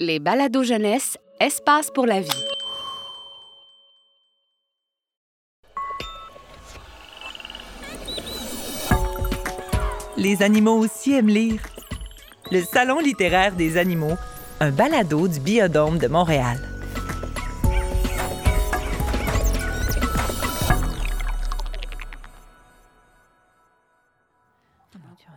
Les balados jeunesse, espace pour la vie. Les animaux aussi aiment lire. Le Salon littéraire des animaux, un balado du Biodôme de Montréal.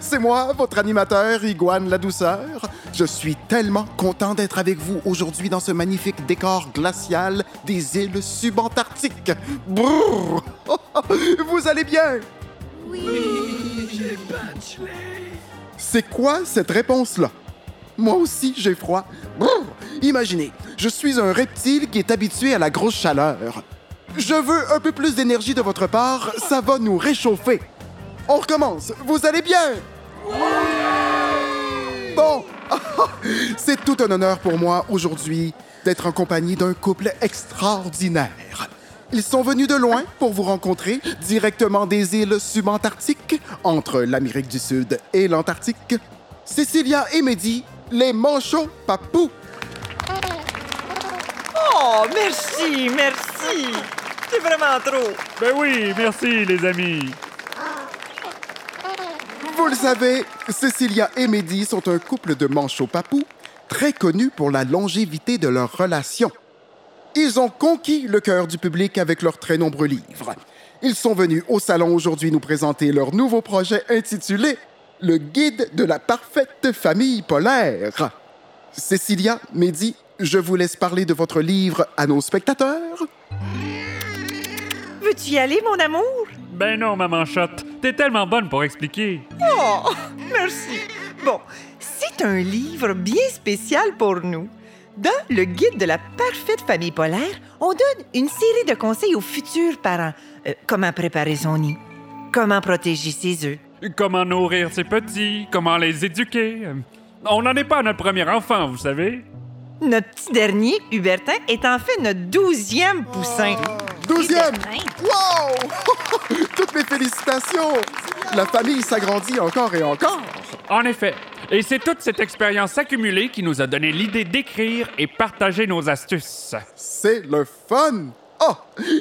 C'est moi, votre animateur Iguane la douceur. Je suis tellement content d'être avec vous aujourd'hui dans ce magnifique décor glacial des îles subantarctiques. Brrr! Vous allez bien? Oui, j'ai C'est quoi cette réponse-là? Moi aussi, j'ai froid. Brrr! Imaginez, je suis un reptile qui est habitué à la grosse chaleur. Je veux un peu plus d'énergie de votre part, ça va nous réchauffer. On recommence. Vous allez bien? Bon, c'est tout un honneur pour moi aujourd'hui d'être en compagnie d'un couple extraordinaire. Ils sont venus de loin pour vous rencontrer directement des îles subantarctiques entre l'Amérique du Sud et l'Antarctique. Cécilia et Mehdi, les manchots papous. Oh, merci, merci. C'est vraiment trop. Ben oui, merci les amis. Vous le savez, Cécilia et Mehdi sont un couple de manchots papous très connu pour la longévité de leur relation. Ils ont conquis le cœur du public avec leurs très nombreux livres. Ils sont venus au salon aujourd'hui nous présenter leur nouveau projet intitulé Le guide de la parfaite famille polaire. Cécilia, Mehdi, je vous laisse parler de votre livre à nos spectateurs. Veux-tu y aller, mon amour? Ben non, maman chatte, t'es tellement bonne pour expliquer. Oh, merci. Bon, c'est un livre bien spécial pour nous. Dans le guide de la parfaite famille polaire, on donne une série de conseils aux futurs parents. Euh, comment préparer son nid, comment protéger ses œufs, Comment nourrir ses petits, comment les éduquer? On n'en est pas à notre premier enfant, vous savez. Notre petit dernier, Hubertin, est en fait notre douzième poussin. Douzième! Wow! Toutes mes félicitations! La famille s'agrandit encore et encore. En effet. Et c'est toute cette expérience accumulée qui nous a donné l'idée d'écrire et partager nos astuces. C'est le fun! Oh,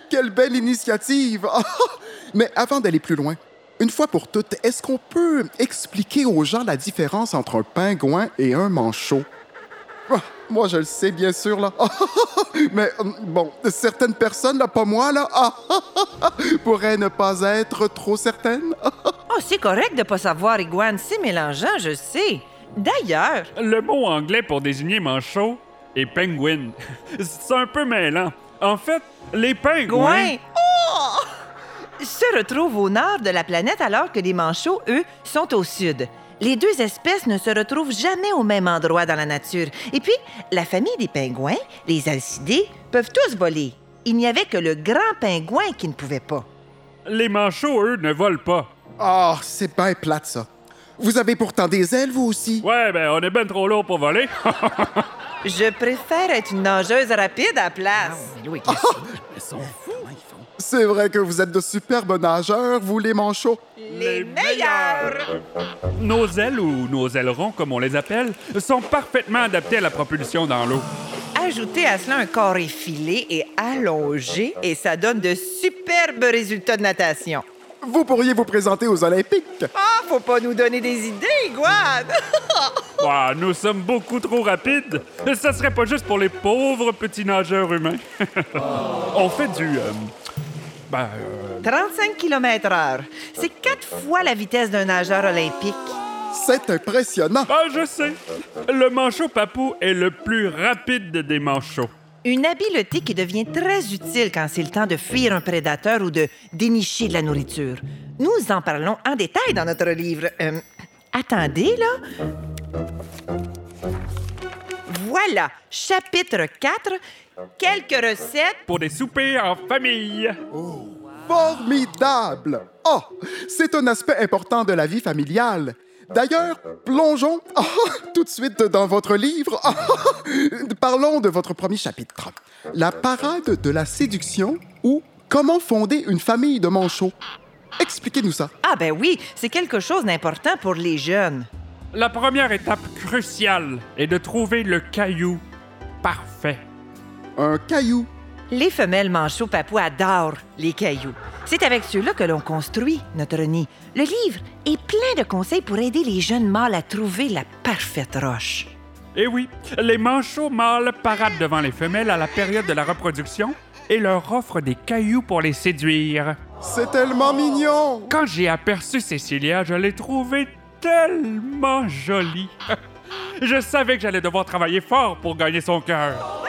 quelle belle initiative! Mais avant d'aller plus loin, une fois pour toutes, est-ce qu'on peut expliquer aux gens la différence entre un pingouin et un manchot? Ah, moi, je le sais, bien sûr, là. Mais hum, bon, certaines personnes, là, pas moi, là, ah, pourraient ne pas être trop certaines. Oh, c'est correct de pas savoir, Iguane. C'est mélangeant, je sais. D'ailleurs, Le mot anglais pour désigner manchot est penguin. C'est un peu mêlant. En fait, les pingouins. Gouin oh! se retrouvent au nord de la planète alors que les manchots, eux, sont au sud. Les deux espèces ne se retrouvent jamais au même endroit dans la nature. Et puis, la famille des pingouins, les alcidés, peuvent tous voler. Il n'y avait que le grand pingouin qui ne pouvait pas. Les manchots, eux, ne volent pas. Ah, c'est bien plate, ça. Vous avez pourtant des ailes, vous aussi? Ouais, ben, on est ben trop lourd pour voler. Je préfère être une nageuse rapide à la place. C'est? Vrai que vous êtes de superbes nageurs, vous, les manchots. Les meilleurs! Nos ailes, ou nos ailerons, comme on les appelle, sont parfaitement adaptés à la propulsion dans l'eau. Ajoutez à cela un corps effilé et allongé et ça donne de superbes résultats de natation. Vous pourriez vous présenter aux Olympiques. Ah, faut pas nous donner des idées, Iguane! Ouah, nous sommes beaucoup trop rapides. Ça serait pas juste pour les pauvres petits nageurs humains. on fait du... euh, ben, euh, 35 km heure. C'est quatre fois la vitesse d'un nageur olympique. C'est impressionnant. Ah, je sais. Le manchot papou est le plus rapide des manchots. Une habileté qui devient très utile quand c'est le temps de fuir un prédateur ou de dénicher de la nourriture. Nous en parlons en détail dans notre livre. Euh, attendez, là. Voilà, chapitre 4, quelques recettes. Pour des soupers en famille. Formidable! Oh, c'est un aspect important de la vie familiale. D'ailleurs, plongeons oh, tout de suite dans votre livre. Oh, parlons de votre premier chapitre. La parade de la séduction ou comment fonder une famille de manchots. Expliquez-nous ça. Ah ben oui, c'est quelque chose d'important pour les jeunes. La première étape cruciale est de trouver le caillou parfait. Un caillou. Les femelles manchots papous adorent les cailloux. C'est avec ceux-là que l'on construit notre nid. Le livre est plein de conseils pour aider les jeunes mâles à trouver la parfaite roche. Eh oui, les manchots mâles paradent devant les femelles à la période de la reproduction et leur offrent des cailloux pour les séduire. C'est tellement mignon! Quand j'ai aperçu Cécilia, je l'ai trouvée tellement jolie. je savais que j'allais devoir travailler fort pour gagner son cœur.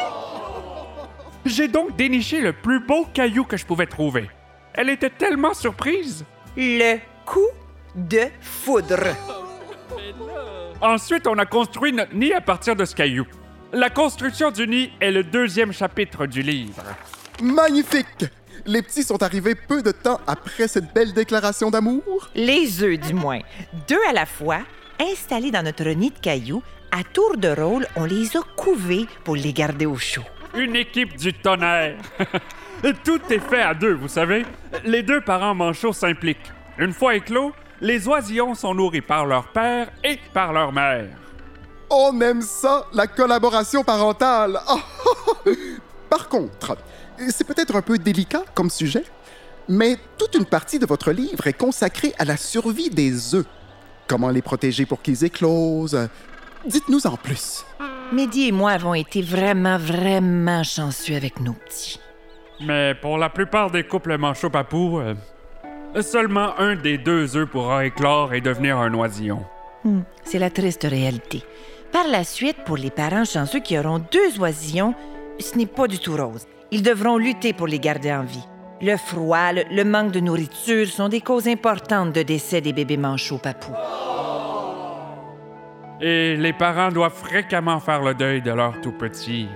J'ai donc déniché le plus beau caillou que je pouvais trouver. Elle était tellement surprise. Le coup de foudre. Ensuite, on a construit notre nid à partir de ce caillou. La construction du nid est le deuxième chapitre du livre. Magnifique! Les petits sont arrivés peu de temps après cette belle déclaration d'amour? Les œufs, du moins. Deux à la fois, installés dans notre nid de cailloux, à tour de rôle, on les a couvés pour les garder au chaud. Une équipe du tonnerre. Tout est fait à deux, vous savez. Les deux parents manchots s'impliquent. Une fois éclos, les oisillons sont nourris par leur père et par leur mère. On aime ça, la collaboration parentale. Par contre, c'est peut-être un peu délicat comme sujet, mais toute une partie de votre livre est consacrée à la survie des œufs. Comment les protéger pour qu'ils éclosent? Dites-nous en plus. Mehdi et moi avons été vraiment, vraiment chanceux avec nos petits. Mais pour la plupart des couples manchots papous, euh, seulement un des deux œufs pourra éclore et devenir un oisillon. Hmm, c'est la triste réalité. Par la suite, pour les parents chanceux qui auront deux oisillons, ce n'est pas du tout rose. Ils devront lutter pour les garder en vie. Le froid, le, le manque de nourriture sont des causes importantes de décès des bébés manchots papous. Et les parents doivent fréquemment faire le deuil de leur tout petit.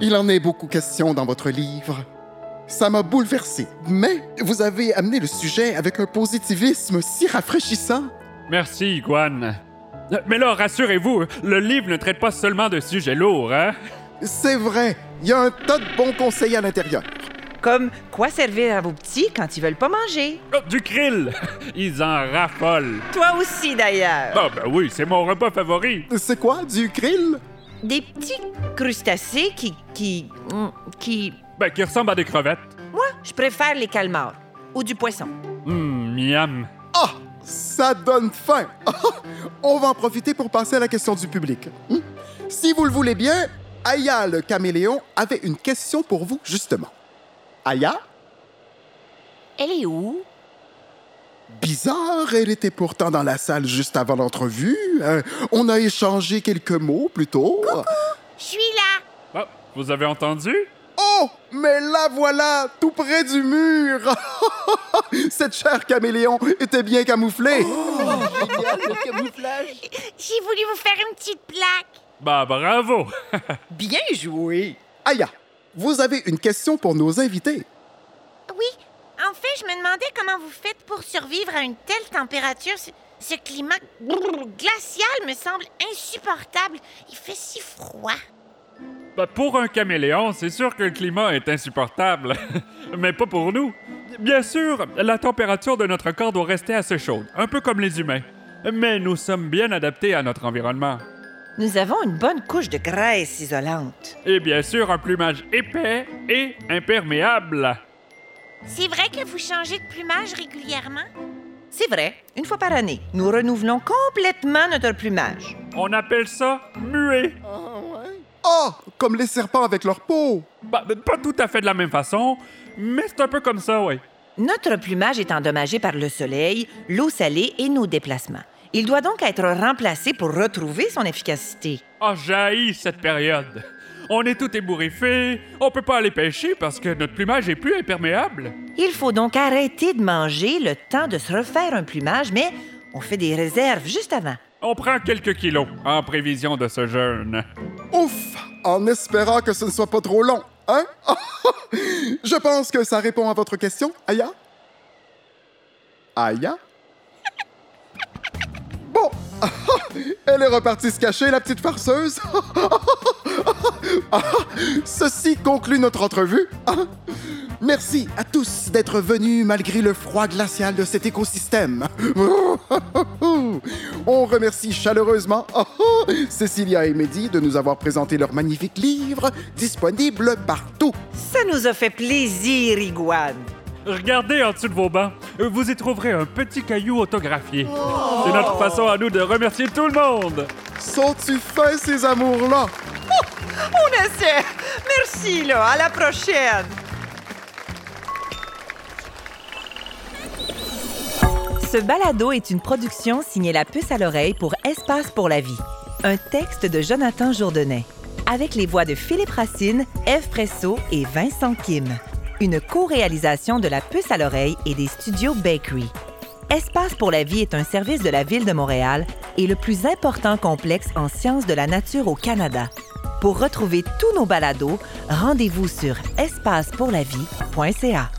Il en est beaucoup question dans votre livre. Ça m'a bouleversé, mais vous avez amené le sujet avec un positivisme si rafraîchissant. Merci, Iguane. Mais là, rassurez-vous, le livre ne traite pas seulement de sujets lourds, hein? C'est vrai, il y a un tas de bons conseils à l'intérieur. Comme quoi servir à vos petits quand ils veulent pas manger. Oh, du krill! Ils en raffolent. Toi aussi, d'ailleurs. Ah, ben oui, c'est mon repas favori. C'est quoi, du krill? Des petits crustacés qui. qui. mm, qui. Ben, qui ressemble à des crevettes. Moi, je préfère les calmars. Ou du poisson. Hum, miam. Ah, ça donne faim. On va en profiter pour passer à la question du public. Hmm? Si vous le voulez bien, Aya le caméléon avait une question pour vous, justement. Aya? Elle est où? Bizarre, elle était pourtant dans la salle juste avant l'entrevue. Euh, on a échangé quelques mots plus tôt. Je suis là. Ah, vous avez entendu? Oh, mais la voilà, tout près du mur. Cette chère caméléon était bien camouflée. J'ai voulu vous faire une petite plaque. Bah, bravo! Bien joué. Aya, vous avez une question pour nos invités. Oui, en fait, je me demandais comment vous faites pour survivre à une telle température. Ce, ce climat glacial me semble insupportable. Il fait si froid. Bah, pour un caméléon, c'est sûr que le climat est insupportable. Mais pas pour nous. Bien sûr, la température de notre corps doit rester assez chaude, un peu comme les humains. Mais nous sommes bien adaptés à notre environnement. Nous avons une bonne couche de graisse isolante. Et bien sûr, un plumage épais et imperméable. C'est vrai que vous changez de plumage régulièrement? C'est vrai, une fois par année, nous renouvelons complètement notre plumage. On appelle ça muet. Oh, comme les serpents avec leur peau. Bah, pas tout à fait de la même façon, mais c'est un peu comme ça, oui. Notre plumage est endommagé par le soleil, l'eau salée et nos déplacements. Il doit donc être remplacé pour retrouver son efficacité. Ah, jaillit cette période. On est tout ébouriffé, on peut pas aller pêcher parce que notre plumage est plus imperméable. Il faut donc arrêter de manger le temps de se refaire un plumage, mais on fait des réserves juste avant. On prend quelques kilos en prévision de ce jeûne. Ouf, en espérant que ce ne soit pas trop long. Hein? Je pense que ça répond à votre question, Aya? Aya? Bon, elle est repartie se cacher, la petite farceuse. Ceci conclut notre entrevue. Merci à tous d'être venus malgré le froid glacial de cet écosystème. On remercie chaleureusement Cécilia et Mehdi de nous avoir présenté leur magnifique livre disponible partout. Ça nous a fait plaisir, Iguane. Regardez en dessous de vos bancs. Vous y trouverez un petit caillou autographié. C'est notre façon à nous de remercier tout le monde. Sont-tu fin, ces amours-là? On essaie. Merci, là. À la prochaine. Ce balado est une production signée La Puce à l'oreille pour Espace pour la vie. Un texte de Jonathan Jourdenet. Avec les voix de Philippe Racine, Eve Presso et Vincent Kim. Une co-réalisation de La Puce à l'oreille et des studios Bakery. Espace pour la vie est un service de la Ville de Montréal et le plus important complexe en sciences de la nature au Canada. Pour retrouver tous nos balados, rendez-vous sur espacepourlavie.ca.